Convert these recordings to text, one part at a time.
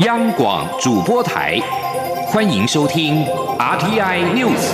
央广主播台，欢迎收听 RTI News。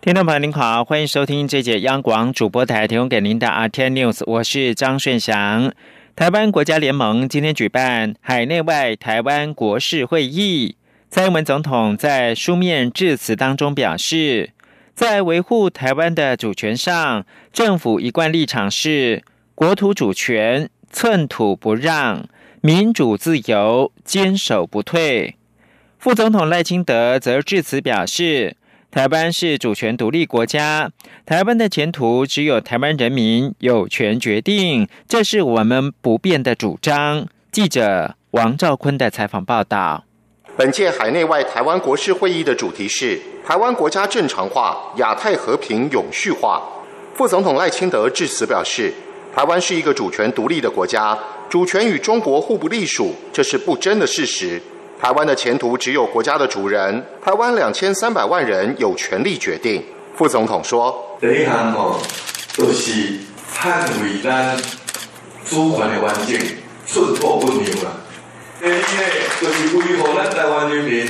听众朋友您好，欢迎收听这节央广主播台提供给您的 RTI News，我是张顺祥。台湾国家联盟今天举办海内外台湾国事会议，蔡英文总统在书面致辞当中表示。在维护台湾的主权上，政府一贯立场是国土主权寸土不让，民主自由坚守不退。副总统赖清德则致辞表示，台湾是主权独立国家，台湾的前途只有台湾人民有权决定，这是我们不变的主张。记者王兆坤的采访报道。本届海内外台湾国事会议的主题是台湾国家正常化、亚太和平永续化。副总统赖清德致辞表示，台湾是一个主权独立的国家，主权与中国互不隶属，这是不争的事实。台湾的前途只有国家的主人，台湾两千三百万人有权利决定。副总统说：“第一项哦，都是捍卫咱主权的完整，寸土不让啊。”第二呢，就是维护咱台湾人民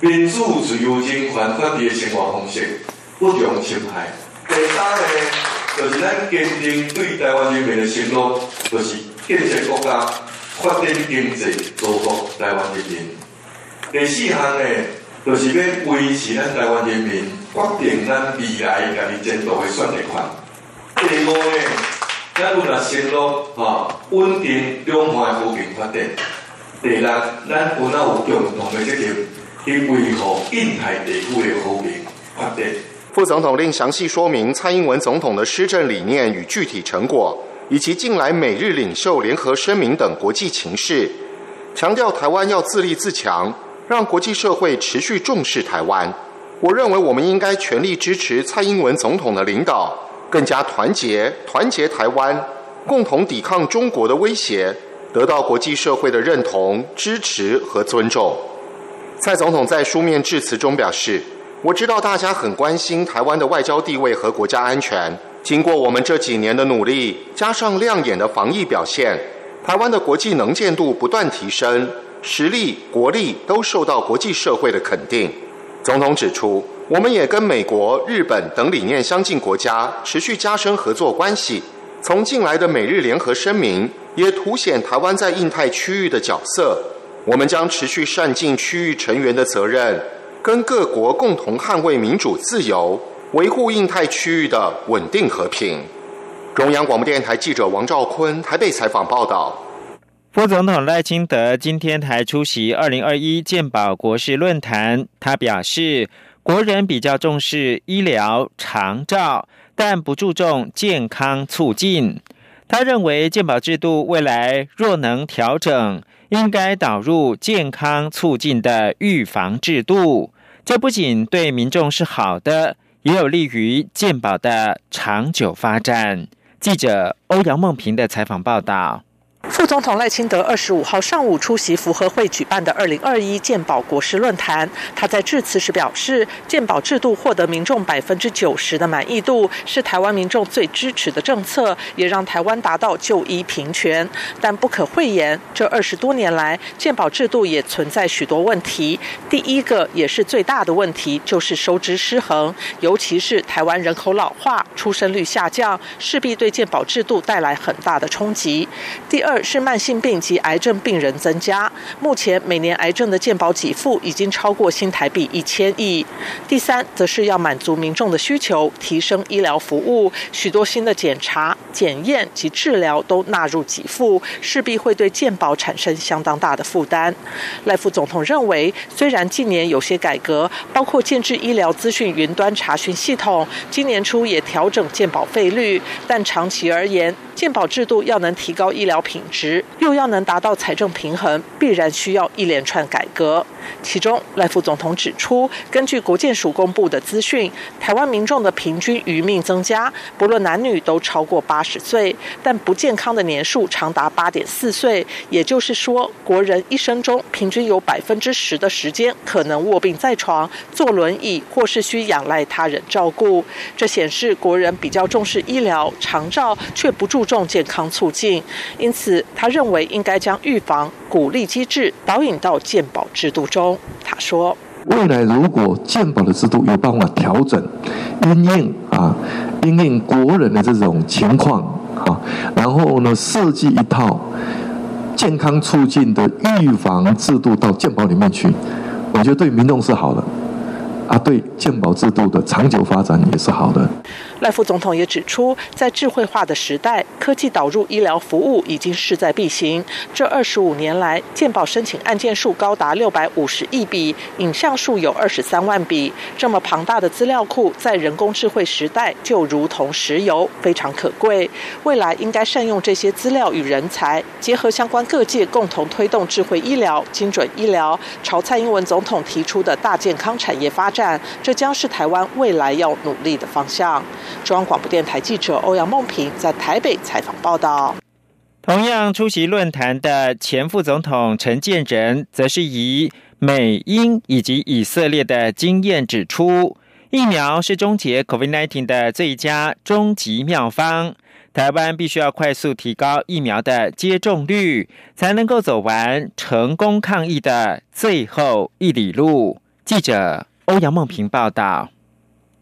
民主、自由、人权法治的生活方式，不容侵害。第三呢，就是咱坚定对台湾人民的承诺，就是建设国家、发展经济、造福台湾人民。第四项呢，就是要维持咱台湾人民决定咱未来家己前途的选择权。第五呢，咱有若承诺哈稳定两岸和平发展。第六，咱有哪有共同的责任去维护印太地区的和平发展。副总统令详细说明蔡英文总统的施政理念与具体成果，以及近来美日领袖联合声明等国际情势，强调台湾要自立自强，让国际社会持续重视台湾。我认为我们应该全力支持蔡英文总统的领导，更加团结，团结台湾，共同抵抗中国的威胁。得到国际社会的认同、支持和尊重。蔡总统在书面致辞中表示：“我知道大家很关心台湾的外交地位和国家安全。经过我们这几年的努力，加上亮眼的防疫表现，台湾的国际能见度不断提升，实力、国力都受到国际社会的肯定。”总统指出，我们也跟美国、日本等理念相近国家持续加深合作关系。从近来的美日联合声明，也凸显台湾在印太区域的角色。我们将持续善尽区域成员的责任，跟各国共同捍卫民主自由，维护印太区域的稳定和平。中央广播电台记者王兆坤台北采访报道。副总统赖清德今天还出席二零二一健保国事论坛，他表示，国人比较重视医疗长照。但不注重健康促进。他认为健保制度未来若能调整，应该导入健康促进的预防制度。这不仅对民众是好的，也有利于健保的长久发展。记者欧阳梦平的采访报道。副总统赖清德二十五号上午出席福和会举办的二零二一健保国事论坛。他在致辞时表示，健保制度获得民众百分之九十的满意度，是台湾民众最支持的政策，也让台湾达到就医平权。但不可讳言，这二十多年来，健保制度也存在许多问题。第一个也是最大的问题，就是收支失衡，尤其是台湾人口老化、出生率下降，势必对健保制度带来很大的冲击。第二二是慢性病及癌症病人增加，目前每年癌症的健保给付已经超过新台币一千亿。第三，则是要满足民众的需求，提升医疗服务，许多新的检查、检验及治疗都纳入给付，势必会对健保产生相当大的负担。赖副总统认为，虽然近年有些改革，包括建制医疗资讯云端查询系统，今年初也调整健保费率，但长期而言，健保制度要能提高医疗品质，又要能达到财政平衡，必然需要一连串改革。其中，赖副总统指出，根据国健署公布的资讯，台湾民众的平均余命增加，不论男女都超过八十岁，但不健康的年数长达八点四岁。也就是说，国人一生中平均有百分之十的时间可能卧病在床、坐轮椅，或是需仰赖他人照顾。这显示国人比较重视医疗长照，却不注重健康促进。因此，他认为应该将预防鼓励机制导引到鉴宝制度中。他说：“未来如果鉴宝的制度有办法调整，因应啊，因应国人的这种情况啊，然后呢，设计一套健康促进的预防制度到鉴宝里面去，我觉得对民众是好的。”啊，对健保制度的长久发展也是好的。赖副总统也指出，在智慧化的时代，科技导入医疗服务已经势在必行。这二十五年来，健保申请案件数高达六百五十亿笔，影像数有二十三万笔。这么庞大的资料库，在人工智慧时代就如同石油，非常可贵。未来应该善用这些资料与人才，结合相关各界，共同推动智慧医疗、精准医疗，朝蔡英文总统提出的大健康产业发展。这将是台湾未来要努力的方向。中央广播电台记者欧阳梦平在台北采访报道。同样出席论坛的前副总统陈建仁，则是以美英以及以色列的经验指出，疫苗是终结 COVID-19 的最佳终极妙方。台湾必须要快速提高疫苗的接种率，才能够走完成功抗疫的最后一里路。记者欧阳梦萍报道。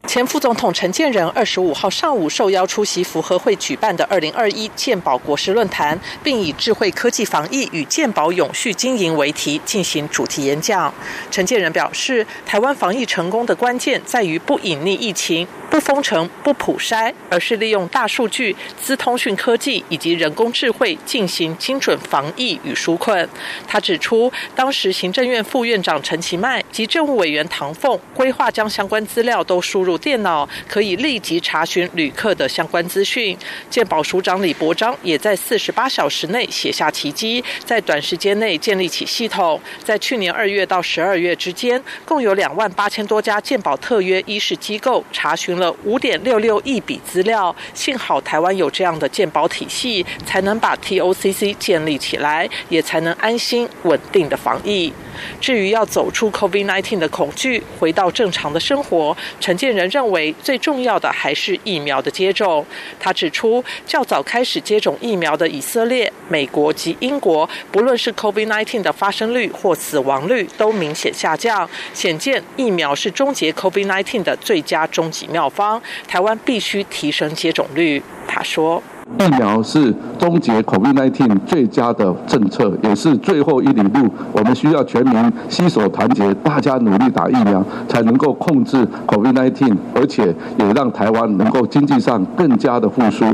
前副总统陈建仁二十五号上午受邀出席福和会举办的二零二一健保国事论坛，并以“智慧科技防疫与健保永续经营”为题进行主题演讲。陈建仁表示，台湾防疫成功的关键在于不隐匿疫情、不封城、不普筛，而是利用大数据、资通讯科技以及人工智慧进行精准防疫与纾困。他指出，当时行政院副院长陈其迈及政务委员唐凤规划将相关资料都输入。电脑可以立即查询旅客的相关资讯。健保署长李博章也在四十八小时内写下奇迹，在短时间内建立起系统。在去年二月到十二月之间，共有两万八千多家健保特约医师机构查询了五点六六亿笔资料。幸好台湾有这样的健保体系，才能把 TOCC 建立起来，也才能安心稳定的防疫。至于要走出 COVID-19 的恐惧，回到正常的生活，陈建仁认为最重要的还是疫苗的接种。他指出，较早开始接种疫苗的以色列、美国及英国，不论是 COVID-19 的发生率或死亡率都明显下降，显见疫苗是终结 COVID-19 的最佳终极妙方。台湾必须提升接种率。他说。疫苗是终结 COVID-19 最佳的政策，也是最后一里路。我们需要全民携手团结，大家努力打疫苗，才能够控制 COVID-19，而且也让台湾能够经济上更加的复苏。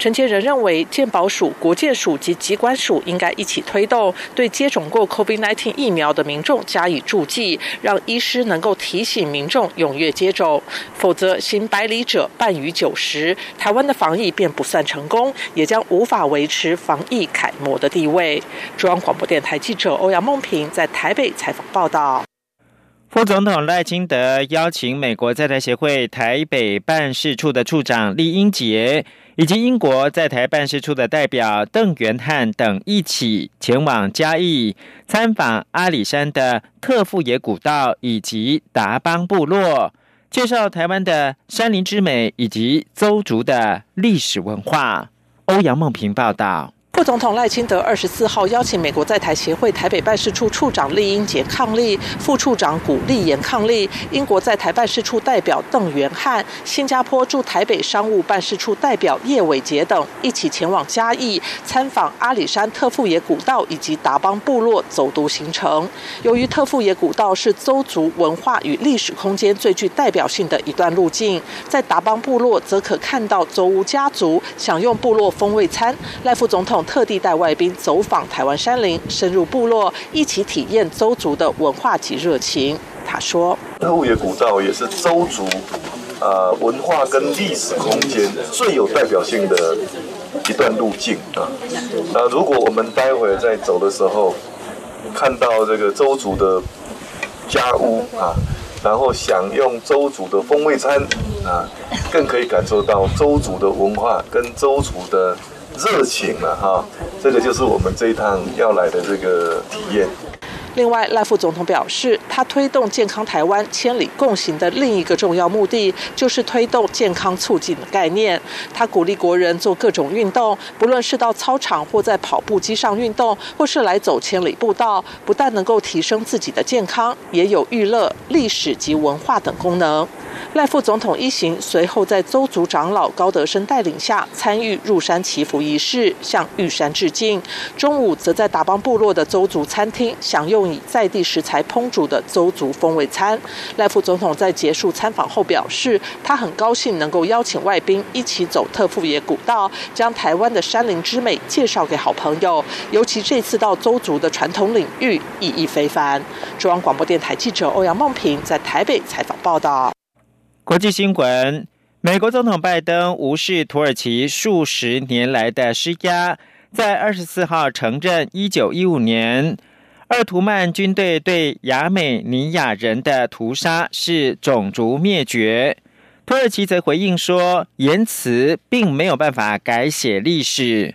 陈杰仁认为，健保署、国健署及疾管署应该一起推动，对接种过 COVID-19 疫苗的民众加以注记，让医师能够提醒民众踊跃接种。否则，行百里者半于九十，台湾的防疫便不算成功，也将无法维持防疫楷模的地位。中央广播电台记者欧阳梦平在台北采访报道。副总统赖清德邀请美国在台协会台北办事处的处长李英杰。以及英国在台办事处的代表邓元汉等一起前往嘉义参访阿里山的特富野古道以及达邦部落，介绍台湾的山林之美以及邹族的历史文化。欧阳梦平报道。副总统赖清德二十四号邀请美国在台协会台北办事处处长厉英杰抗力、副处长古立言抗力、英国在台办事处代表邓元汉、新加坡驻台北商务办事处代表叶伟杰等一起前往嘉义参访阿里山特富野古道以及达邦部落走读行程。由于特富野古道是邹族文化与历史空间最具代表性的一段路径，在达邦部落则可看到邹屋家族享用部落风味餐。赖副总统。特地带外宾走访台湾山林，深入部落，一起体验邹族的文化及热情。他说：“特务野古道也是邹族，呃，文化跟历史空间最有代表性的一段路径啊。那如果我们待会在走的时候，看到这个周族的家屋啊，然后享用周族的风味餐啊，更可以感受到周族的文化跟周族的热情了哈。这个就是我们这一趟要来的这个体验。另外，赖副总统表示，他推动健康台湾千里共行的另一个重要目的，就是推动健康促进的概念。他鼓励国人做各种运动，不论是到操场或在跑步机上运动，或是来走千里步道，不但能够提升自己的健康，也有娱乐、历史及文化等功能。赖副总统一行随后在邹族长老高德生带领下参与入山祈福仪式，向玉山致敬。中午则在达邦部落的邹族餐厅享用以在地食材烹煮的邹族风味餐。赖副总统在结束参访后表示，他很高兴能够邀请外宾一起走特富野古道，将台湾的山林之美介绍给好朋友。尤其这次到邹族的传统领域，意义非凡。中央广播电台记者欧阳梦平在台北采访报道。国际新闻：美国总统拜登无视土耳其数十年来的施压，在二十四号承认，一九一五年鄂图曼军队对亚美尼亚人的屠杀是种族灭绝。土耳其则回应说，言辞并没有办法改写历史。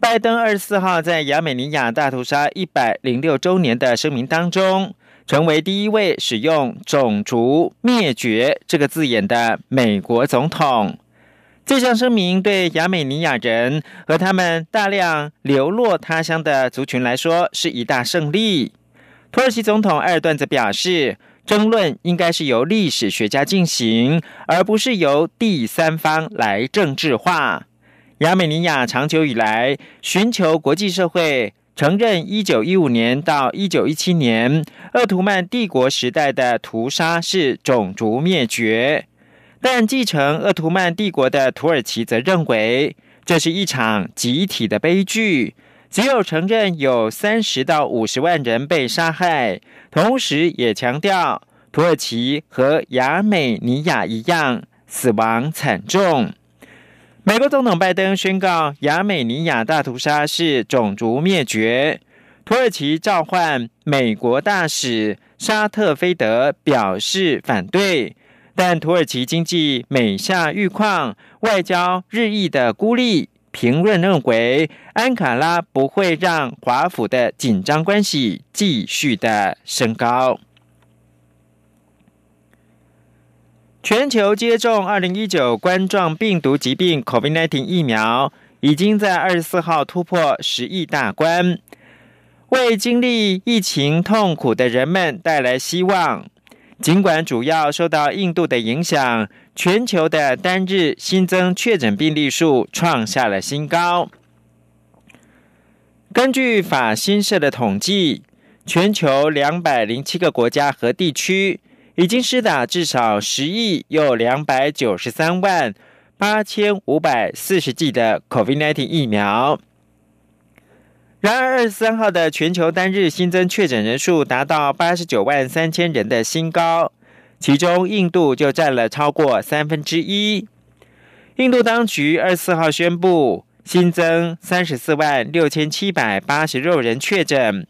拜登二十四号在亚美尼亚大屠杀一百零六周年的声明当中。成为第一位使用“种族灭绝”这个字眼的美国总统。这项声明对亚美尼亚人和他们大量流落他乡的族群来说是一大胜利。土耳其总统埃尔段则表示，争论应该是由历史学家进行，而不是由第三方来政治化。亚美尼亚长久以来寻求国际社会。承认一九一五年到一九一七年鄂图曼帝国时代的屠杀是种族灭绝，但继承鄂图曼帝国的土耳其则认为这是一场集体的悲剧。只有承认有三十到五十万人被杀害，同时也强调土耳其和亚美尼亚一样死亡惨重。美国总统拜登宣告亚美尼亚大屠杀是种族灭绝。土耳其召唤美国大使沙特菲德表示反对，但土耳其经济每下愈况，外交日益的孤立。评论认为，安卡拉不会让华府的紧张关系继续的升高。全球接种二零一九冠状病毒疾病 （COVID-19） 疫苗，已经在二十四号突破十亿大关，为经历疫情痛苦的人们带来希望。尽管主要受到印度的影响，全球的单日新增确诊病例数创下了新高。根据法新社的统计，全球两百零七个国家和地区。已经施打至少十亿又两百九十三万八千五百四十剂的 COVID-19 疫苗。然而，二十三号的全球单日新增确诊人数达到八十九万三千人的新高，其中印度就占了超过三分之一。印度当局二十四号宣布新增三十四万六千七百八十六人确诊。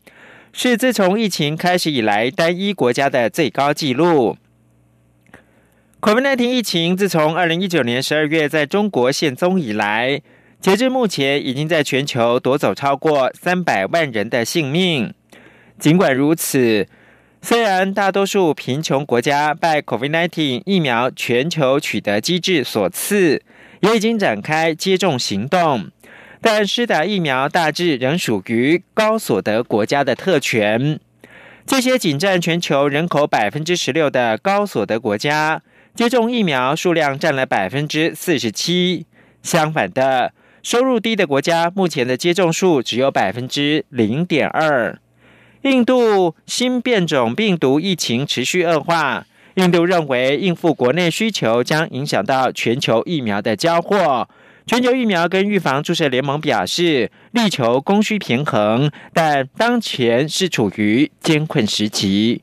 是自从疫情开始以来单一国家的最高纪录。COVID-19 疫情自从二零一九年十二月在中国现踪以来，截至目前已经在全球夺走超过三百万人的性命。尽管如此，虽然大多数贫穷国家拜 COVID-19 疫苗全球取得机制所赐，也已经展开接种行动。但施打疫苗大致仍属于高所得国家的特权。这些仅占全球人口百分之十六的高所得国家，接种疫苗数量占了百分之四十七。相反的，收入低的国家目前的接种数只有百分之零点二。印度新变种病毒疫情持续恶化，印度认为应付国内需求将影响到全球疫苗的交货。全球疫苗跟预防注射联盟表示，力求供需平衡，但当前是处于艰困时期。